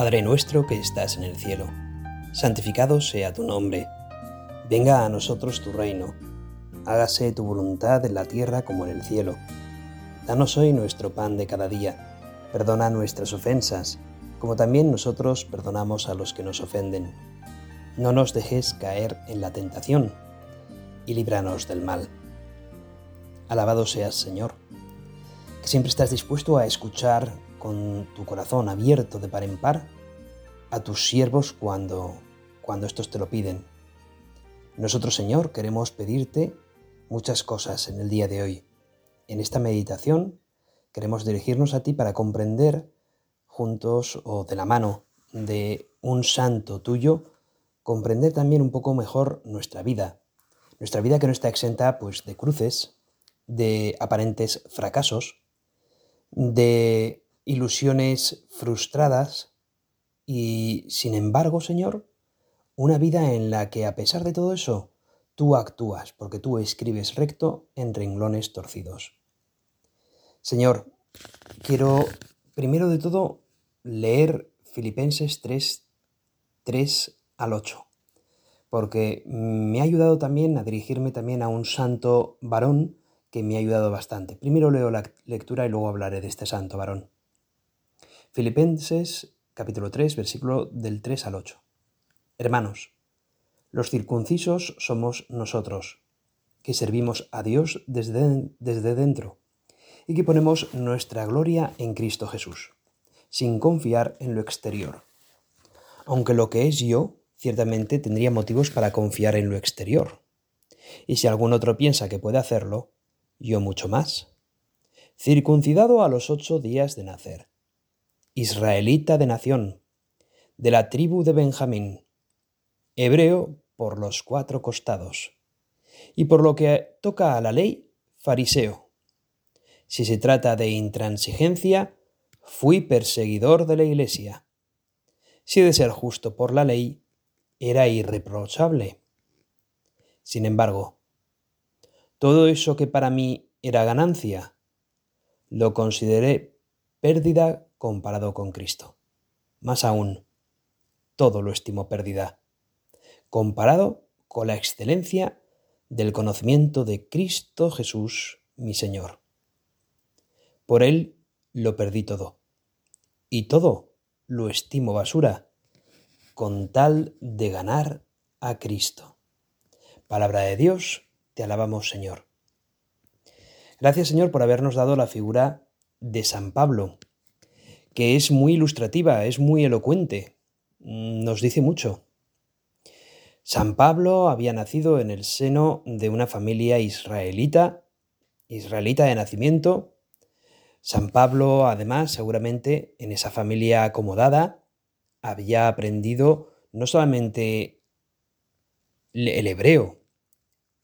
Padre nuestro que estás en el cielo, santificado sea tu nombre, venga a nosotros tu reino, hágase tu voluntad en la tierra como en el cielo. Danos hoy nuestro pan de cada día, perdona nuestras ofensas, como también nosotros perdonamos a los que nos ofenden. No nos dejes caer en la tentación, y líbranos del mal. Alabado seas, Señor, que siempre estás dispuesto a escuchar con tu corazón abierto de par en par a tus siervos cuando, cuando estos te lo piden. Nosotros, Señor, queremos pedirte muchas cosas en el día de hoy. En esta meditación queremos dirigirnos a ti para comprender juntos o de la mano de un santo tuyo, comprender también un poco mejor nuestra vida. Nuestra vida que no está exenta pues de cruces, de aparentes fracasos, de ilusiones frustradas y, sin embargo, Señor, una vida en la que a pesar de todo eso, tú actúas, porque tú escribes recto en renglones torcidos. Señor, quiero primero de todo leer Filipenses 3, 3 al 8, porque me ha ayudado también a dirigirme también a un santo varón que me ha ayudado bastante. Primero leo la lectura y luego hablaré de este santo varón. Filipenses capítulo 3, versículo del 3 al 8. Hermanos, los circuncisos somos nosotros, que servimos a Dios desde, desde dentro y que ponemos nuestra gloria en Cristo Jesús, sin confiar en lo exterior. Aunque lo que es yo, ciertamente tendría motivos para confiar en lo exterior. Y si algún otro piensa que puede hacerlo, yo mucho más. Circuncidado a los ocho días de nacer israelita de nación, de la tribu de Benjamín, hebreo por los cuatro costados, y por lo que toca a la ley, fariseo. Si se trata de intransigencia, fui perseguidor de la iglesia. Si de ser justo por la ley, era irreprochable. Sin embargo, todo eso que para mí era ganancia, lo consideré pérdida comparado con Cristo. Más aún, todo lo estimo pérdida, comparado con la excelencia del conocimiento de Cristo Jesús, mi Señor. Por Él lo perdí todo, y todo lo estimo basura, con tal de ganar a Cristo. Palabra de Dios, te alabamos Señor. Gracias Señor por habernos dado la figura de San Pablo, que es muy ilustrativa, es muy elocuente, nos dice mucho. San Pablo había nacido en el seno de una familia israelita, israelita de nacimiento. San Pablo, además, seguramente en esa familia acomodada, había aprendido no solamente el hebreo,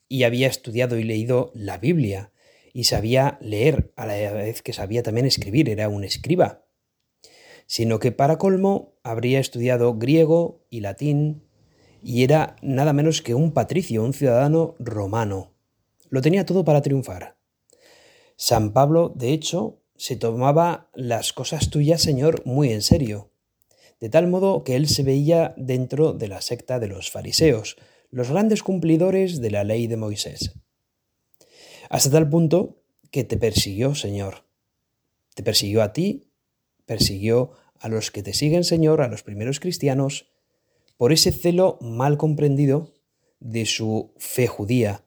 y había estudiado y leído la Biblia, y sabía leer a la vez que sabía también escribir, era un escriba sino que para colmo habría estudiado griego y latín y era nada menos que un patricio, un ciudadano romano. Lo tenía todo para triunfar. San Pablo, de hecho, se tomaba las cosas tuyas, Señor, muy en serio, de tal modo que él se veía dentro de la secta de los fariseos, los grandes cumplidores de la ley de Moisés. Hasta tal punto que te persiguió, Señor. Te persiguió a ti persiguió a los que te siguen, Señor, a los primeros cristianos, por ese celo mal comprendido de su fe judía.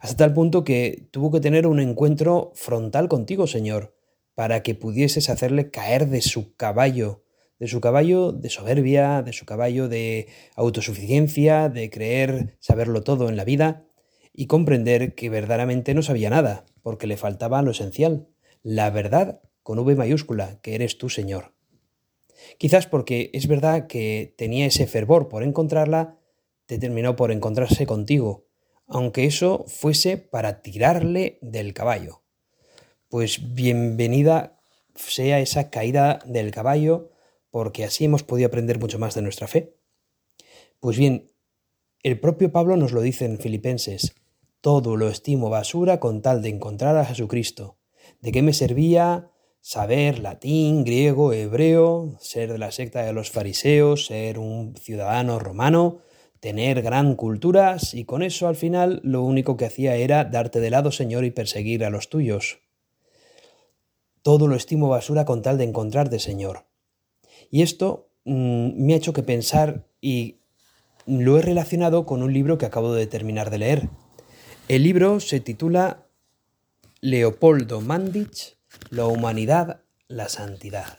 Hasta tal punto que tuvo que tener un encuentro frontal contigo, Señor, para que pudieses hacerle caer de su caballo, de su caballo de soberbia, de su caballo de autosuficiencia, de creer saberlo todo en la vida, y comprender que verdaderamente no sabía nada, porque le faltaba lo esencial, la verdad con V mayúscula, que eres tú, Señor. Quizás porque es verdad que tenía ese fervor por encontrarla, determinó por encontrarse contigo, aunque eso fuese para tirarle del caballo. Pues bienvenida sea esa caída del caballo, porque así hemos podido aprender mucho más de nuestra fe. Pues bien, el propio Pablo nos lo dice en Filipenses, todo lo estimo basura con tal de encontrar a Jesucristo. ¿De qué me servía saber latín, griego, hebreo, ser de la secta de los fariseos, ser un ciudadano romano, tener gran culturas y con eso al final lo único que hacía era darte de lado, Señor, y perseguir a los tuyos. Todo lo estimo basura con tal de encontrarte, Señor. Y esto mm, me ha hecho que pensar y lo he relacionado con un libro que acabo de terminar de leer. El libro se titula Leopoldo Mandich, La humanidad, la santidad.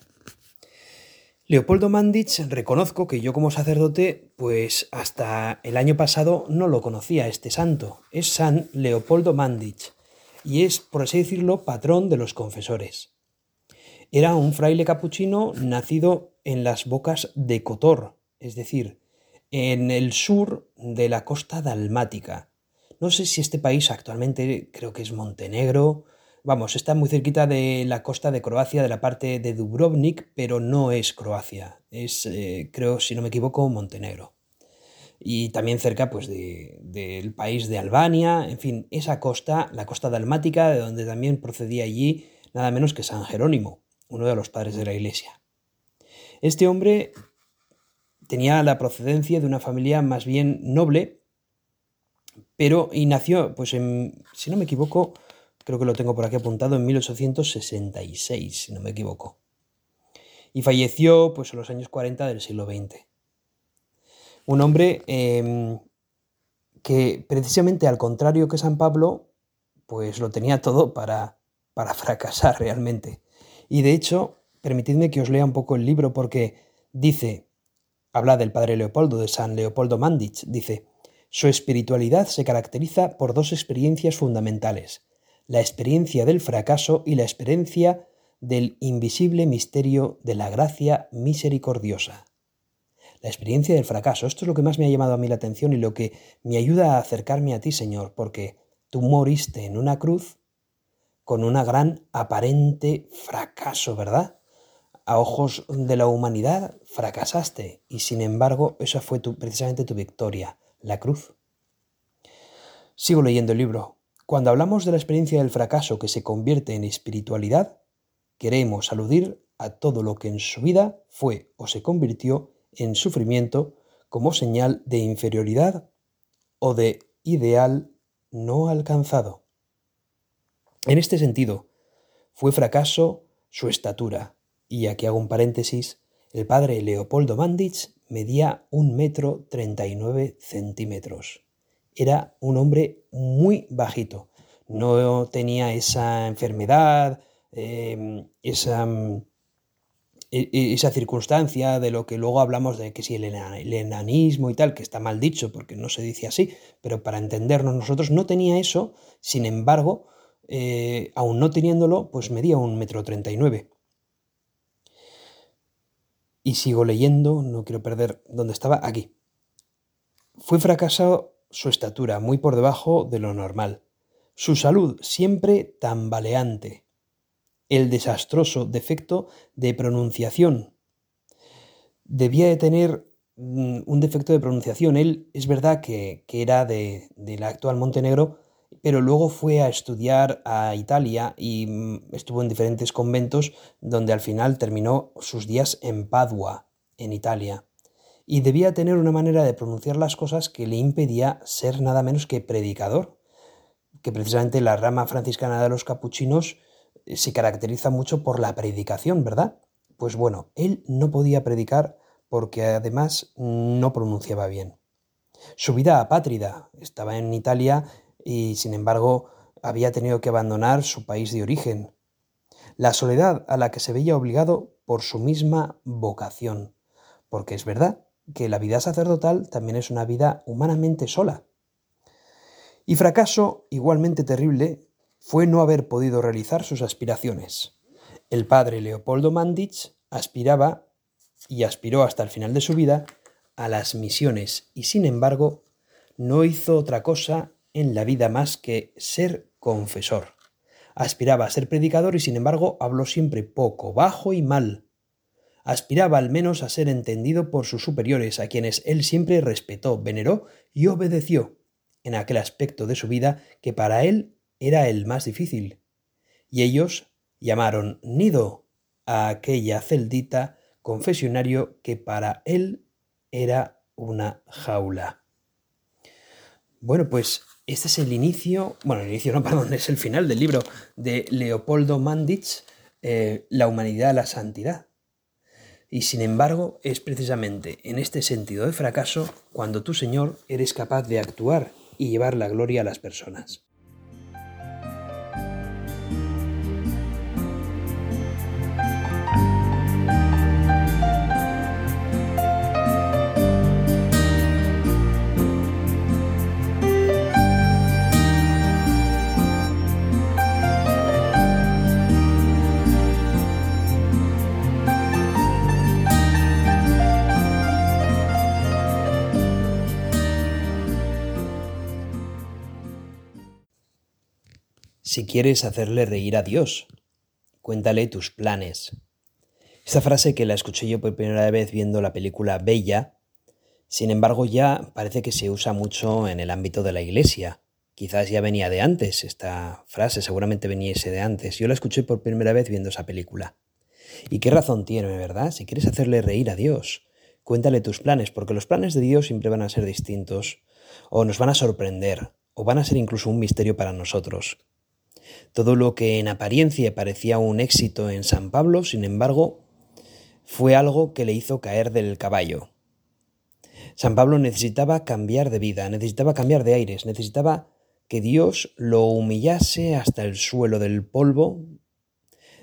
Leopoldo Mandich, reconozco que yo como sacerdote, pues hasta el año pasado no lo conocía este santo. Es San Leopoldo Mandich y es, por así decirlo, patrón de los confesores. Era un fraile capuchino nacido en las bocas de Cotor, es decir, en el sur de la costa dalmática. No sé si este país actualmente creo que es Montenegro Vamos, está muy cerquita de la costa de Croacia, de la parte de Dubrovnik, pero no es Croacia. Es, eh, creo, si no me equivoco, Montenegro. Y también cerca, pues, del país de Albania. En fin, esa costa, la costa dalmática, de donde también procedía allí nada menos que San Jerónimo, uno de los padres de la iglesia. Este hombre tenía la procedencia de una familia más bien noble, pero y nació, pues, en, si no me equivoco, creo que lo tengo por aquí apuntado, en 1866, si no me equivoco. Y falleció pues, en los años 40 del siglo XX. Un hombre em, que precisamente al contrario que San Pablo, pues lo tenía todo para, para fracasar realmente. Y de hecho, permitidme que os lea un poco el libro porque dice, habla del padre Leopoldo, de San Leopoldo Mandich, dice, su espiritualidad se caracteriza por dos experiencias fundamentales, la experiencia del fracaso y la experiencia del invisible misterio de la gracia misericordiosa. La experiencia del fracaso, esto es lo que más me ha llamado a mí la atención y lo que me ayuda a acercarme a ti, Señor, porque tú moriste en una cruz con una gran aparente fracaso, ¿verdad? A ojos de la humanidad fracasaste y sin embargo esa fue precisamente tu victoria, la cruz. Sigo leyendo el libro. Cuando hablamos de la experiencia del fracaso que se convierte en espiritualidad, queremos aludir a todo lo que en su vida fue o se convirtió en sufrimiento como señal de inferioridad o de ideal no alcanzado. En este sentido, fue fracaso su estatura, y aquí hago un paréntesis, el padre Leopoldo Mandich medía un metro treinta y nueve centímetros era un hombre muy bajito. No tenía esa enfermedad, em, esa, mm, e, e, esa, circunstancia de lo que luego hablamos de que si el, enanismo y tal, que está mal dicho porque no se dice así, pero para entendernos nosotros no tenía eso, sin embargo, eh, aún no teniéndolo, pues medía un metro treinta y nueve. Y sigo leyendo, no quiero perder dónde estaba, aquí. Fue fracasado su estatura muy por debajo de lo normal, su salud siempre tambaleante, el desastroso defecto de pronunciación. Debía de tener mm, un defecto de pronunciación. Él es verdad que, era de, de la actual Montenegro, pero luego fue a estudiar a Italia y mm, estuvo en diferentes conventos donde al final terminó sus días en Padua, en Italia y debía tener una manera de pronunciar las cosas que le impedía ser nada menos que predicador, que precisamente la rama franciscana de los capuchinos eh, se caracteriza mucho por la predicación, ¿verdad? Pues bueno, él no podía predicar porque además no pronunciaba bien. Su vida apátrida estaba en Italia y sin embargo había tenido que abandonar su país de origen. La soledad a la que se veía obligado por su misma vocación. Porque es verdad, que la vida sacerdotal también es una vida humanamente sola. Y fracaso igualmente terrible fue no haber podido realizar sus aspiraciones. El padre Leopoldo Mandich aspiraba y aspiró hasta el final de su vida a las misiones y sin embargo no hizo otra cosa en la vida más que ser confesor. Aspiraba a ser predicador y sin embargo habló siempre poco, bajo y mal, aspiraba al menos a ser entendido por sus superiores, a quienes él siempre respetó, veneró y obedeció, en aquel aspecto de su vida que para él era el más difícil. Y ellos llamaron nido a aquella celdita confesionario que para él era una jaula. Bueno, pues este es el inicio, bueno, el inicio no, perdón, es el final del libro de Leopoldo Mandich, eh, La humanidad, la santidad. Y sin embargo, es precisamente en este sentido de fracaso cuando tú, Señor, eres capaz de actuar y llevar la gloria a las personas. Si quieres hacerle reír a Dios, cuéntale tus planes. Esta frase que la escuché yo por primera vez viendo la película Bella, sin embargo ya parece que se usa mucho en el ámbito de la iglesia. Quizás ya venía de antes esta frase, seguramente veniese de antes. Yo la escuché por primera vez viendo esa película. ¿Y qué razón tiene, verdad? Si quieres hacerle reír a Dios, cuéntale tus planes, porque los planes de Dios siempre van a ser distintos, o nos van a sorprender, o van a ser incluso un misterio para nosotros. Todo lo que en apariencia parecía un éxito en San Pablo, sin embargo, fue algo que le hizo caer del caballo. San Pablo necesitaba cambiar de vida, necesitaba cambiar de aires, necesitaba que Dios lo humillase hasta el suelo del polvo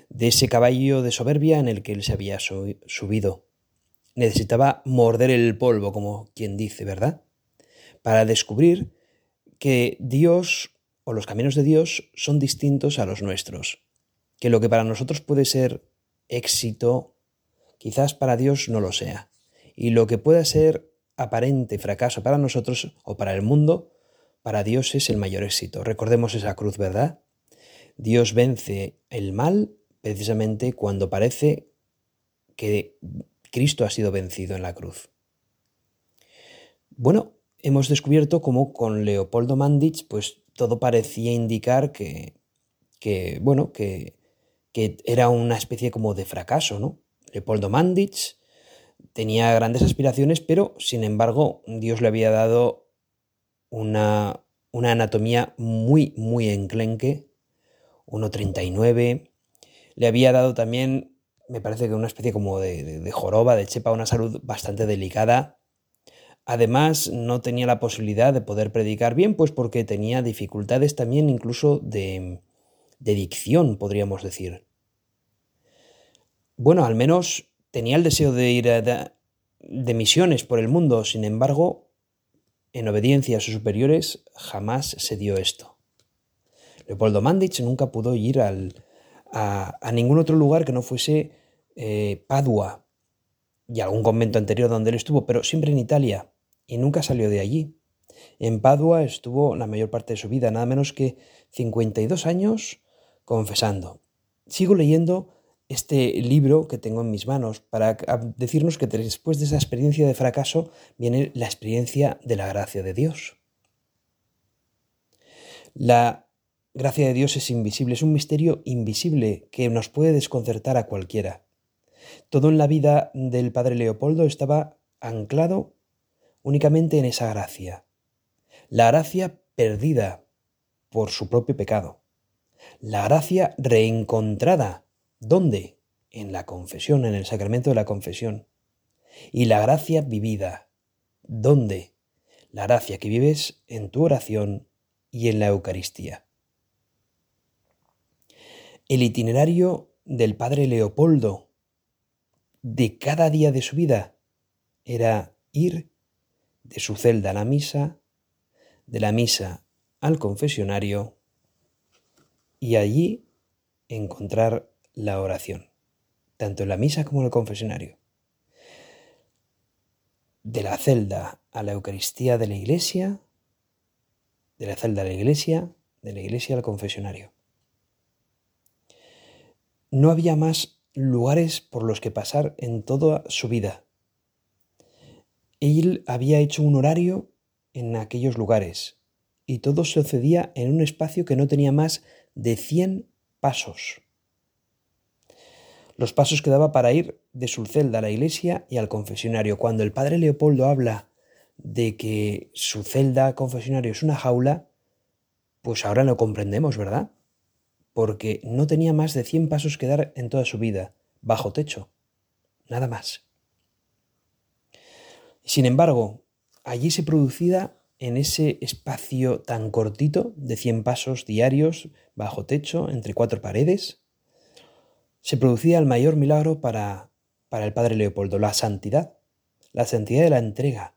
de ese caballo de soberbia en el que él se había subido. Necesitaba morder el polvo, como quien dice, ¿verdad? Para descubrir que Dios o los caminos de Dios son distintos a los nuestros. Que lo que para nosotros puede ser éxito, quizás para Dios no lo sea. Y lo que pueda ser aparente fracaso para nosotros o para el mundo, para Dios es el mayor éxito. Recordemos esa cruz, ¿verdad? Dios vence el mal precisamente cuando parece que Cristo ha sido vencido en la cruz. Bueno, hemos descubierto cómo con Leopoldo Mandich, pues todo parecía indicar que, bueno, que, que, era una especie como de fracaso, ¿no? Leopoldo Mandich tenía grandes aspiraciones, pero sin embargo Dios le había dado una, una anatomía muy, muy enclenque, 1,39. Le había dado también, me parece que una especie como de, de joroba, de chepa, una salud bastante delicada. Además, no tenía la posibilidad de poder predicar bien, pues porque tenía dificultades también incluso de, dicción, podríamos decir. Bueno, al menos tenía el deseo de ir de, de misiones por el mundo, sin embargo, en obediencia a sus superiores, jamás se dio esto. Leopoldo Mandich nunca pudo ir al, a, a, ningún otro lugar que no fuese eh, Padua y algún convento anterior donde él estuvo, pero siempre en Italia y nunca salió de allí. En Padua estuvo la mayor parte de su vida, nada menos que 52 años confesando. Sigo leyendo este libro que tengo en mis manos para decirnos que después de esa experiencia de fracaso viene la experiencia de la gracia de Dios. La gracia de Dios es invisible, es un misterio invisible que nos puede desconcertar a cualquiera. Todo en la vida del padre Leopoldo estaba anclado únicamente en esa gracia. La gracia perdida por su propio pecado. La gracia reencontrada. ¿Dónde? En la confesión, en el sacramento de la confesión. Y la gracia vivida. ¿Dónde? La gracia que vives en tu oración y en la Eucaristía. El itinerario del padre Leopoldo de cada día de su vida era ir de su celda a la misa, de la misa al confesionario y allí encontrar la oración, tanto en la misa como en el confesionario. De la celda a la Eucaristía de la iglesia, de la celda a la iglesia, de la iglesia al confesionario. No había más lugares por los que pasar en toda su vida. Él había hecho un horario en aquellos lugares y todo sucedía en un espacio que no tenía más de 100 pasos. los pasos que daba para ir de su celda a la iglesia y al confesionario. Cuando el padre Leopoldo habla de que su celda confesionario es una jaula, pues ahora lo comprendemos, ¿verdad? Porque no tenía más de 100 pasos que dar en toda su vida, bajo techo, nada más. Sin embargo, allí se producía en ese espacio tan cortito de 100 pasos diarios, bajo techo, entre cuatro paredes, se producía el mayor milagro para, para el Padre Leopoldo, la santidad, la santidad de la entrega,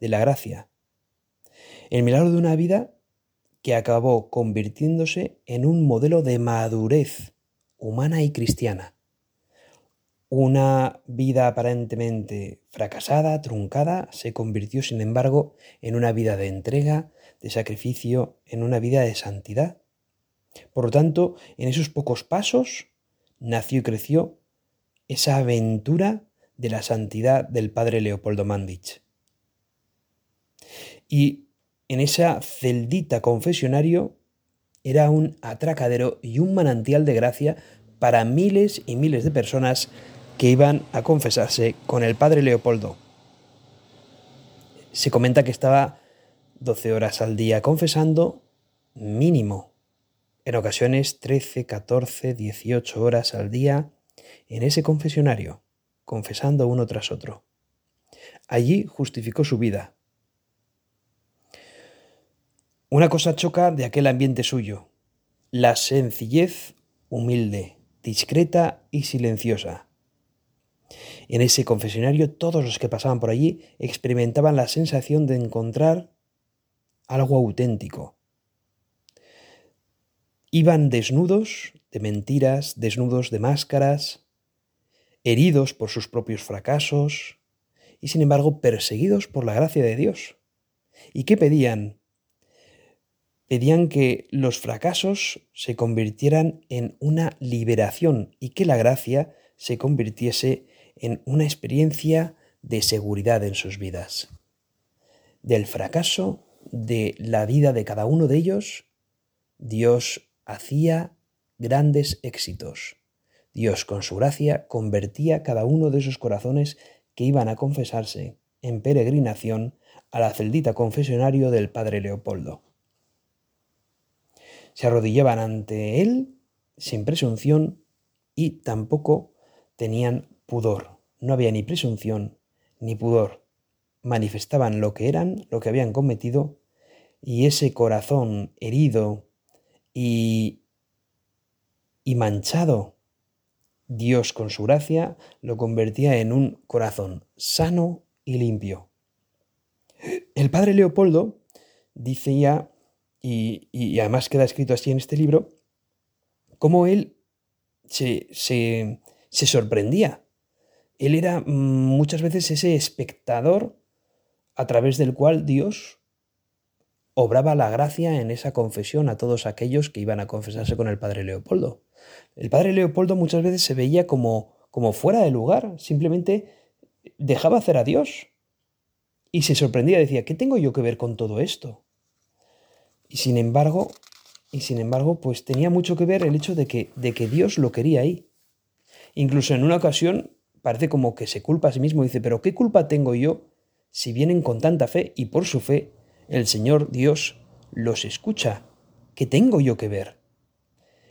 de la gracia. El milagro de una vida que acabó convirtiéndose en un modelo de madurez humana y cristiana. Una vida aparentemente fracasada, truncada, se convirtió, sin embargo, en una vida de entrega, de sacrificio, en una vida de santidad. Por lo tanto, en esos pocos pasos nació y creció esa aventura de la santidad del padre Leopoldo Mandich. Y en esa celdita confesionario era un atracadero y un manantial de gracia para miles y miles de personas que iban a confesarse con el padre Leopoldo. Se comenta que estaba 12 horas al día confesando mínimo. En ocasiones 13, 14, 18 horas al día en ese confesionario, confesando uno tras otro. Allí justificó su vida. Una cosa choca de aquel ambiente suyo, la sencillez humilde, discreta y silenciosa. En ese confesionario todos los que pasaban por allí experimentaban la sensación de encontrar algo auténtico. Iban desnudos de mentiras, desnudos de máscaras, heridos por sus propios fracasos y sin embargo perseguidos por la gracia de Dios. ¿Y qué pedían? Pedían que los fracasos se convirtieran en una liberación y que la gracia se convirtiese en una experiencia de seguridad en sus vidas. Del fracaso de la vida de cada uno de ellos, Dios hacía grandes éxitos. Dios con su gracia convertía cada uno de esos corazones que iban a confesarse en peregrinación a la celdita confesionario del Padre Leopoldo. Se arrodillaban ante él sin presunción y tampoco tenían pudor. No había ni presunción ni pudor. Manifestaban lo que eran, lo que habían cometido, y ese corazón herido y, y manchado, Dios con su gracia lo convertía en un corazón sano y limpio. El padre Leopoldo dice ya, y, y además queda escrito así en este libro, cómo él se, se, se sorprendía él era mm, muchas veces ese espectador a través del cual Dios obraba la gracia en esa confesión a todos aquellos que iban a confesarse con el padre Leopoldo. El padre Leopoldo muchas veces se veía como, como fuera de lugar, simplemente dejaba hacer a Dios. Y se sorprendía, decía, ¿qué tengo yo que ver con todo esto? Y sin embargo, y sin embargo, pues tenía mucho que ver el hecho de que, de que Dios lo quería ahí. Incluso en una ocasión parece como que se culpa a sí mismo dice, pero ¿qué culpa tengo yo si vienen con tanta fe y por su fe el Señor Dios los escucha? ¿Qué tengo yo que ver?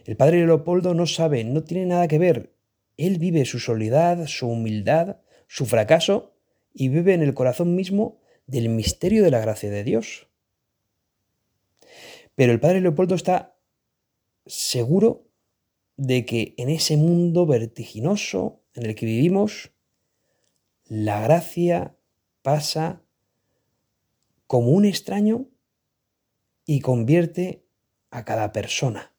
El padre Leopoldo no sabe, no tiene nada que ver. Él vive su soledad, su humildad, su fracaso y vive en el corazón mismo del misterio de la gracia de Dios. Pero el padre Leopoldo está seguro de que en ese mundo vertiginoso, en el que vivimos, la gracia pasa como un extraño y convierte a cada persona.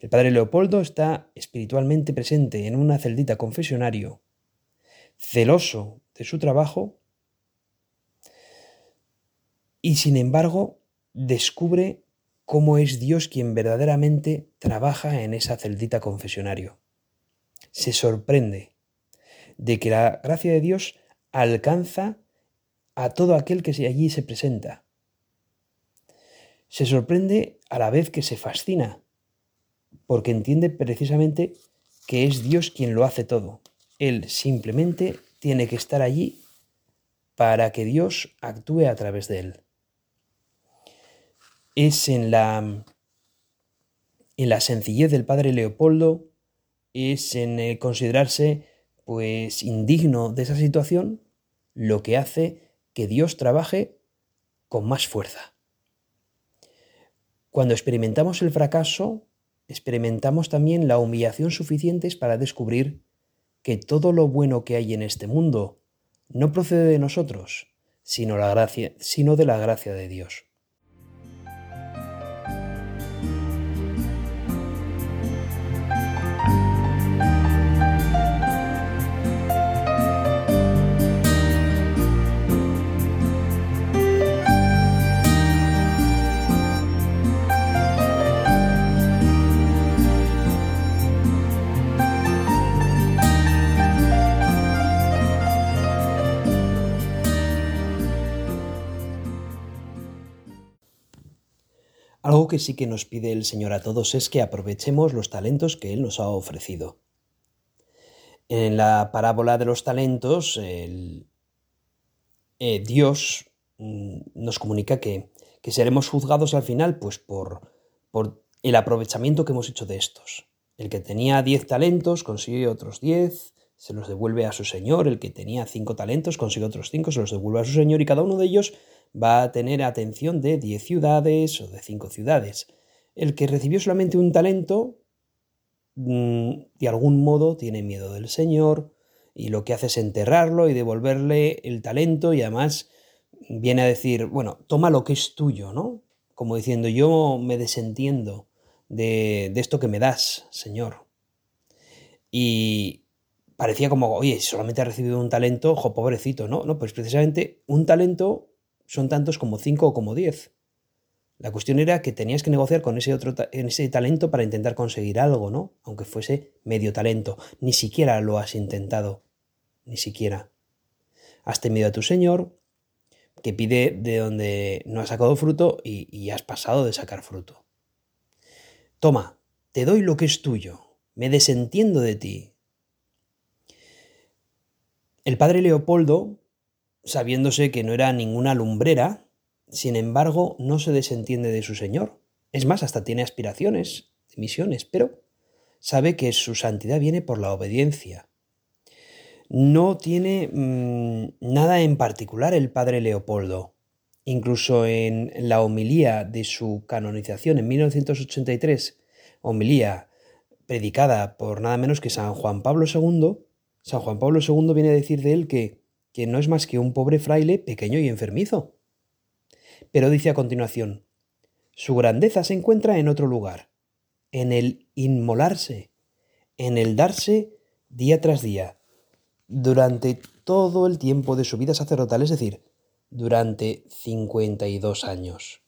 El padre Leopoldo está espiritualmente presente en una celdita confesionario, celoso de su trabajo, y sin embargo descubre cómo es Dios quien verdaderamente trabaja en esa celdita confesionario. Se sorprende de que la gracia de Dios alcanza a todo aquel que allí se presenta. Se sorprende a la vez que se fascina porque entiende precisamente que es Dios quien lo hace todo. Él simplemente tiene que estar allí para que Dios actúe a través de él. Es en la, en la sencillez del padre Leopoldo, es en considerarse pues indigno de esa situación lo que hace que Dios trabaje con más fuerza. Cuando experimentamos el fracaso, experimentamos también la humillación suficientes para descubrir que todo lo bueno que hay en este mundo no procede de nosotros, sino, la gracia, sino de la gracia de Dios. Que sí que nos pide el Señor a todos es que aprovechemos los talentos que Él nos ha ofrecido. En la parábola de los talentos, eh, Dios mm, nos comunica que, seremos juzgados al final pues por, por el aprovechamiento que hemos hecho de estos. El que tenía diez talentos consigue otros diez, se los devuelve a su señor, el que tenía cinco talentos consigue otros cinco, se los devuelve a su señor y cada uno de ellos va a tener atención de 10 ciudades o de 5 ciudades. El que recibió solamente un talento, mm, de algún modo tiene miedo del Señor y lo que hace es enterrarlo y devolverle el talento y además viene a decir, bueno, toma lo que es tuyo, ¿no? Como diciendo, yo me desentiendo de, de esto que me das, Señor. Y parecía como, oye, solamente ha recibido un talento, ojo, pobrecito, ¿no? No, pues precisamente un talento son tantos como cinco o como diez. La cuestión era que tenías que negociar con ese otro ese talento para intentar conseguir algo, ¿no? Aunque fuese medio talento. Ni siquiera lo has intentado. Ni siquiera. Has temido a tu Señor, que pide de donde no has sacado fruto y, y has pasado de sacar fruto. Toma, te doy lo que es tuyo. Me desentiendo de ti. El padre Leopoldo sabiéndose que no era ninguna lumbrera, sin embargo no se desentiende de su Señor. Es más, hasta tiene aspiraciones, misiones, pero sabe que su santidad viene por la obediencia. No tiene mm, nada en particular el padre Leopoldo. Incluso en la homilía de su canonización en 1983, homilía predicada por nada menos que San Juan Pablo II, San Juan Pablo II viene a decir de él que que no es más que un pobre fraile pequeño y enfermizo. Pero dice a continuación, su grandeza se encuentra en otro lugar, en el inmolarse, en el darse día tras día, durante todo el tiempo de su vida sacerdotal, es decir, durante 52 años.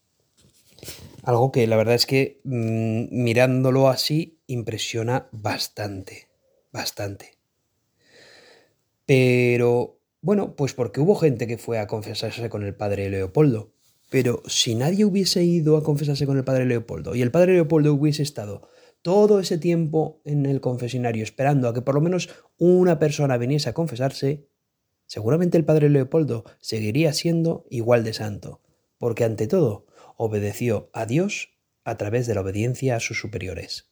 Algo que la verdad es que mm, mirándolo así impresiona bastante, bastante. Pero bueno, pues porque hubo gente que fue a confesarse con el padre Leopoldo. Pero si nadie hubiese ido a confesarse con el padre Leopoldo y el padre Leopoldo hubiese estado todo ese tiempo en el confesionario esperando a que por lo menos una persona viniese a confesarse, seguramente el padre Leopoldo seguiría siendo igual de santo, porque ante todo obedeció a Dios a través de la obediencia a sus superiores.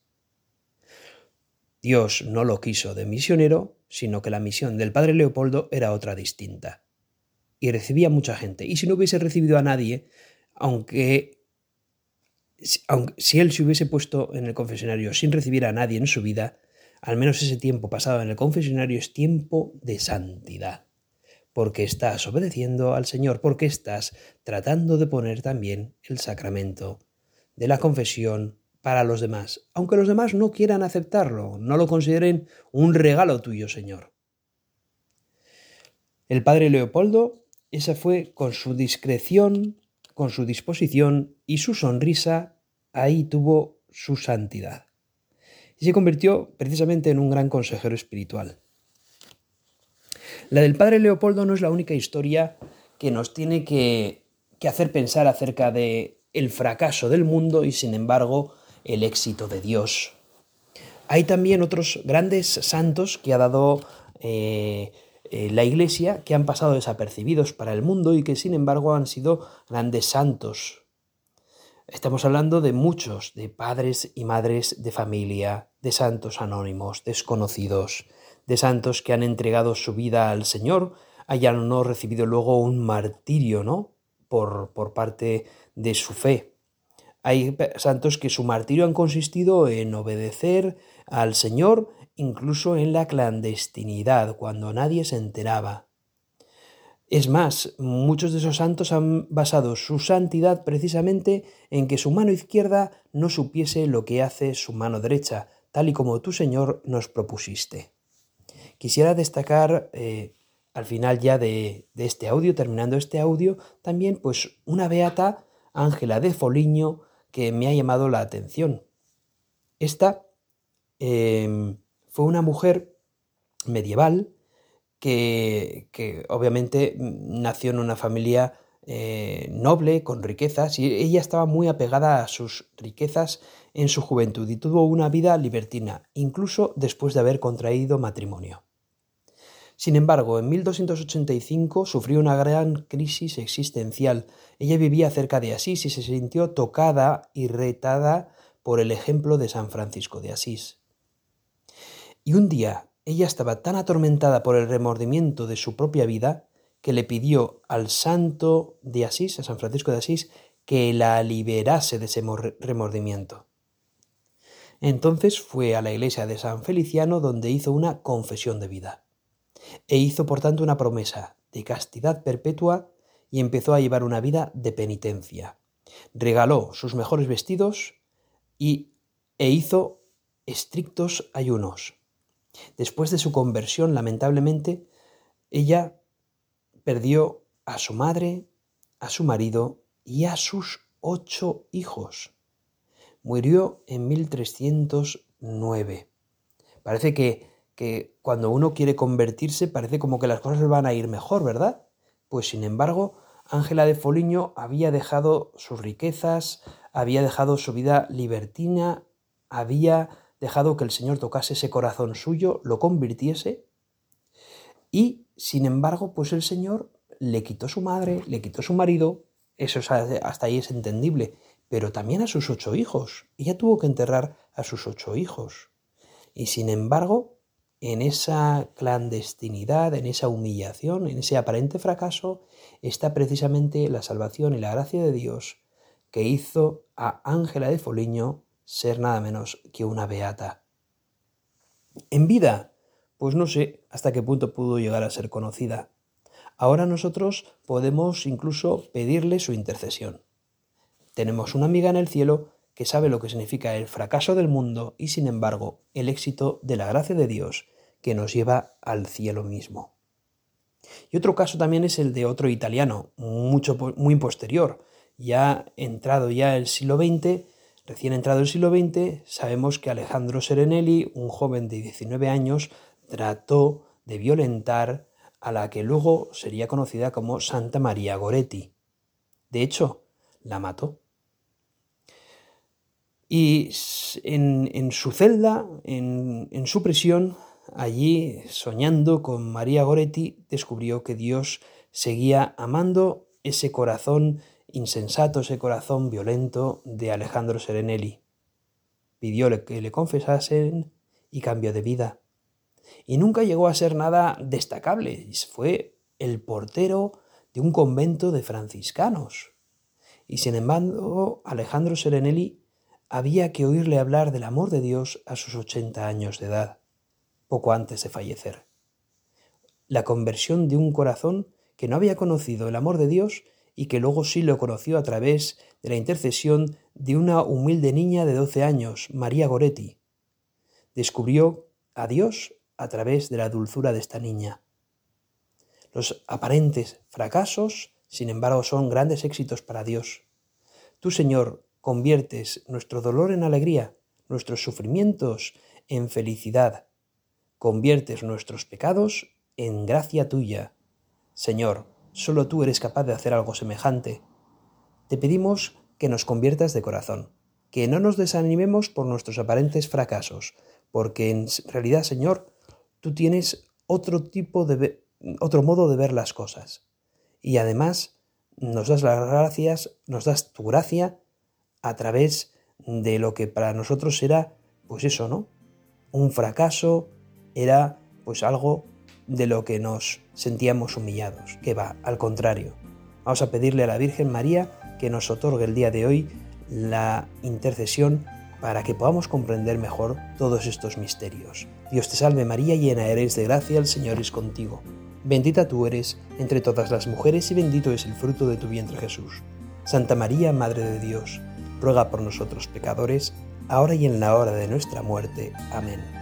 Dios no lo quiso de misionero, sino que la misión del padre Leopoldo era otra distinta. Y recibía mucha gente. Y si no hubiese recibido a nadie, aunque, si él se hubiese puesto en el confesionario sin recibir a nadie en su vida, al menos ese tiempo pasado en el confesionario es tiempo de santidad. Porque estás obedeciendo al Señor, porque estás tratando de poner también el sacramento de la confesión para los demás, aunque los demás no quieran aceptarlo, no lo consideren un regalo tuyo, Señor. El padre Leopoldo, esa fue con su discreción, con su disposición y su sonrisa, ahí tuvo su santidad. Y se convirtió precisamente en un gran consejero espiritual. La del padre Leopoldo no es la única historia que nos tiene que, que hacer pensar acerca de el fracaso del mundo y sin embargo el éxito de Dios Hay también otros grandes santos que ha dado eh, eh, la Iglesia que han pasado desapercibidos para el mundo y que sin embargo han sido grandes santos. Estamos hablando de muchos, de padres y madres de familia, de santos anónimos, desconocidos, de santos que han entregado su vida al Señor, hayan no recibido luego un martirio, ¿no? Por, por parte de su fe. Hay santos que su martirio han consistido en obedecer al Señor incluso en la clandestinidad, cuando nadie se enteraba. Es más, muchos de esos santos han basado su santidad precisamente en que su mano izquierda no supiese lo que hace su mano derecha, tal y como tú, Señor, nos propusiste. Quisiera destacar eh, al final ya de, este audio, terminando este audio, también pues una beata, Ángela de Foliño, que me ha llamado la atención. Esta em, fue una mujer medieval que, obviamente nació en una familia eh, noble, con riquezas, y ella estaba muy apegada a sus riquezas en su juventud y tuvo una vida libertina, incluso después de haber contraído matrimonio. Sin embargo, en 1285 sufrió una gran crisis existencial. Ella vivía cerca de Asís y se sintió tocada y retada por el ejemplo de San Francisco de Asís. Y un día ella estaba tan atormentada por el remordimiento de su propia vida que le pidió al santo de Asís, a San Francisco de Asís, que la liberase de ese remordimiento. Entonces fue a la iglesia de San Feliciano donde hizo una confesión de vida. E hizo por tanto una promesa de castidad perpetua y empezó a llevar una vida de penitencia. Regaló sus mejores vestidos y, e hizo estrictos ayunos. Después de su conversión, lamentablemente, ella perdió a su madre, a su marido y a sus ocho hijos. Murió en 1309. Parece que, que cuando uno quiere convertirse parece como que las cosas van a ir mejor, ¿verdad? Pues sin embargo, Ángela de Foliño había dejado sus riquezas, había dejado su vida libertina, había dejado que el Señor tocase ese corazón suyo, lo convirtiese, y sin embargo, pues el Señor le quitó su madre, le quitó su marido, eso hasta ahí es entendible, pero también a sus ocho hijos. Ella tuvo que enterrar a sus ocho hijos. Y sin embargo, en esa clandestinidad, en esa humillación, en ese aparente fracaso, está precisamente la salvación y la gracia de Dios que hizo a Ángela de Foliño ser nada menos que una beata. En vida, pues no sé hasta qué punto pudo llegar a ser conocida. Ahora nosotros podemos incluso pedirle su intercesión. Tenemos una amiga en el cielo que sabe lo que significa el fracaso del mundo y sin embargo el éxito de la gracia de Dios que nos lleva al cielo mismo. Y otro caso también es el de otro italiano, mucho, muy posterior, ya entrado ya el siglo XX, Recién entrado el siglo XX, sabemos que Alejandro Serenelli, un joven de 19 años, trató de violentar a la que luego sería conocida como Santa María Goretti. De hecho, la mató. Y en, su celda, en, en su prisión, allí, soñando con María Goretti, descubrió que Dios seguía amando ese corazón insensato ese corazón violento de Alejandro Serenelli. Pidióle que le confesasen y cambió de vida. Y nunca llegó a ser nada destacable. Fue el portero de un convento de franciscanos. Y sin embargo, Alejandro Serenelli había que oírle hablar del amor de Dios a sus 80 años de edad, poco antes de fallecer. La conversión de un corazón que no había conocido el amor de Dios y que luego sí lo conoció a través de la intercesión de una humilde niña de 12 años, María Goretti. Descubrió a Dios a través de la dulzura de esta niña. Los aparentes fracasos, sin embargo, son grandes éxitos para Dios. Tú, Señor, conviertes nuestro dolor en alegría, nuestros sufrimientos en felicidad, conviertes nuestros pecados en gracia tuya. Señor, Solo tú eres capaz de hacer algo semejante. Te pedimos que nos conviertas de corazón, que no nos desanimemos por nuestros aparentes fracasos, porque en realidad, Señor, tú tienes otro tipo de otro modo de ver las cosas. Y además nos das las gracias, nos das tu gracia a través de lo que para nosotros era, pues eso, ¿no? Un fracaso, era pues algo de lo que nos sentíamos humillados. Que va, al contrario. Vamos a pedirle a la Virgen María que nos otorgue el día de hoy la intercesión para que podamos comprender mejor todos estos misterios. Dios te salve María, llena eres de gracia, el Señor es contigo. Bendita tú eres entre todas las mujeres y bendito es el fruto de tu vientre Jesús. Santa María, Madre de Dios, ruega por nosotros pecadores, ahora y en la hora de nuestra muerte. Amén.